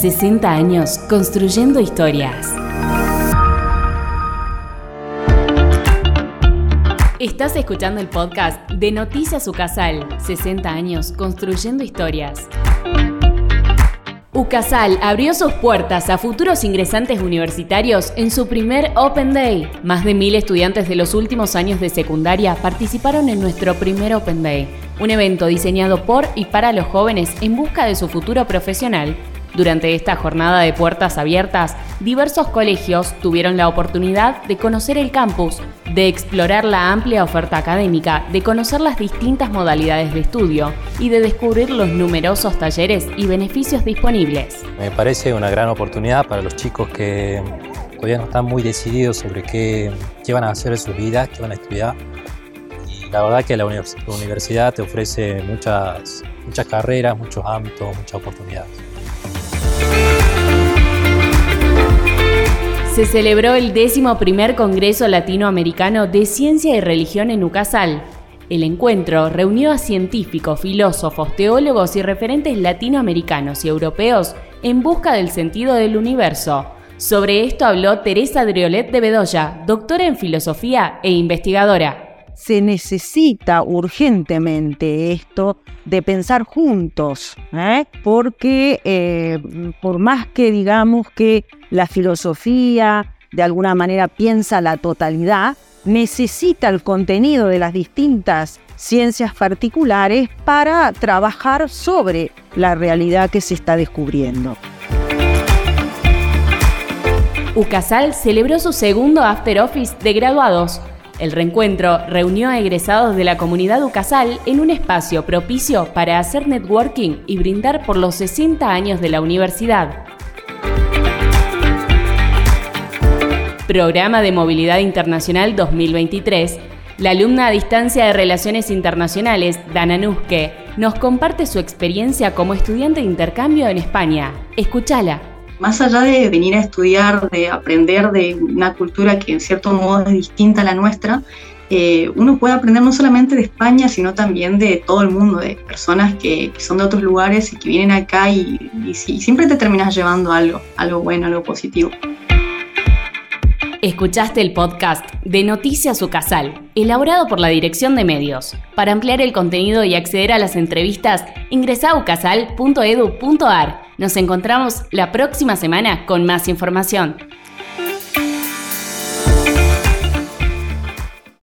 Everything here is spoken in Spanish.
60 años construyendo historias. Estás escuchando el podcast de Noticias Ucasal, 60 años construyendo historias. UCASAL abrió sus puertas a futuros ingresantes universitarios en su primer Open Day. Más de mil estudiantes de los últimos años de secundaria participaron en nuestro primer Open Day, un evento diseñado por y para los jóvenes en busca de su futuro profesional durante esta jornada de puertas abiertas, diversos colegios tuvieron la oportunidad de conocer el campus, de explorar la amplia oferta académica, de conocer las distintas modalidades de estudio y de descubrir los numerosos talleres y beneficios disponibles. Me parece una gran oportunidad para los chicos que todavía no están muy decididos sobre qué, qué van a hacer en sus vidas, qué van a estudiar. Y la verdad que la universidad te ofrece muchas, muchas carreras, muchos ámbitos, muchas oportunidades. Se celebró el décimo primer Congreso Latinoamericano de Ciencia y Religión en Ucasal. El encuentro reunió a científicos, filósofos, teólogos y referentes latinoamericanos y europeos en busca del sentido del universo. Sobre esto habló Teresa Driolet de Bedoya, doctora en filosofía e investigadora se necesita urgentemente esto de pensar juntos, ¿eh? porque eh, por más que digamos que la filosofía de alguna manera piensa la totalidad, necesita el contenido de las distintas ciencias particulares para trabajar sobre la realidad que se está descubriendo. UCASAL celebró su segundo After Office de graduados el reencuentro reunió a egresados de la comunidad Ucasal en un espacio propicio para hacer networking y brindar por los 60 años de la universidad. Programa de Movilidad Internacional 2023. La alumna a distancia de Relaciones Internacionales, Dana Nuske, nos comparte su experiencia como estudiante de intercambio en España. Escúchala más allá de venir a estudiar, de aprender de una cultura que en cierto modo es distinta a la nuestra, eh, uno puede aprender no solamente de España, sino también de todo el mundo, de personas que, son de otros lugares y que vienen acá y, y siempre te terminas llevando algo, algo bueno, algo positivo. Escuchaste el podcast de Noticias Ucasal, elaborado por la Dirección de Medios. Para ampliar el contenido y acceder a las entrevistas, ingresa a ucasal.edu.ar. Nos encontramos la próxima semana con más información.